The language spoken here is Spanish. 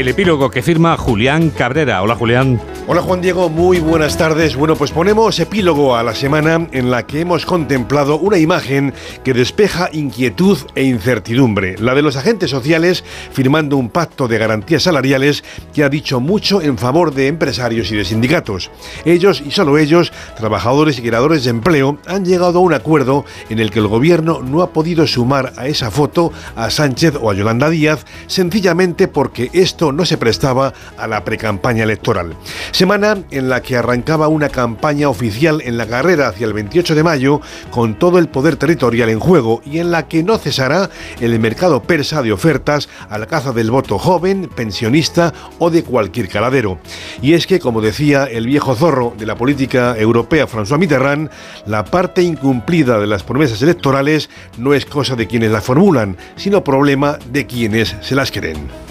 el epílogo que firma Julián Cabrera. Hola Julián. Hola Juan Diego, muy buenas tardes. Bueno, pues ponemos epílogo a la semana en la que hemos contemplado una imagen que despeja inquietud e incertidumbre, la de los agentes sociales firmando un pacto de garantías salariales que ha dicho mucho en favor de empresarios y de sindicatos. Ellos y solo ellos, trabajadores y creadores de empleo, han llegado a un acuerdo en el que el gobierno no ha podido sumar a esa foto a Sánchez o a Yolanda Díaz sencillamente porque esto no se prestaba a la precampaña electoral. Semana en la que arrancaba una campaña oficial en la carrera hacia el 28 de mayo con todo el poder territorial en juego y en la que no cesará el mercado persa de ofertas a la caza del voto joven, pensionista o de cualquier caladero. Y es que, como decía el viejo zorro de la política europea François Mitterrand, la parte incumplida de las promesas electorales no es cosa de quienes las formulan, sino problema de quienes se las creen.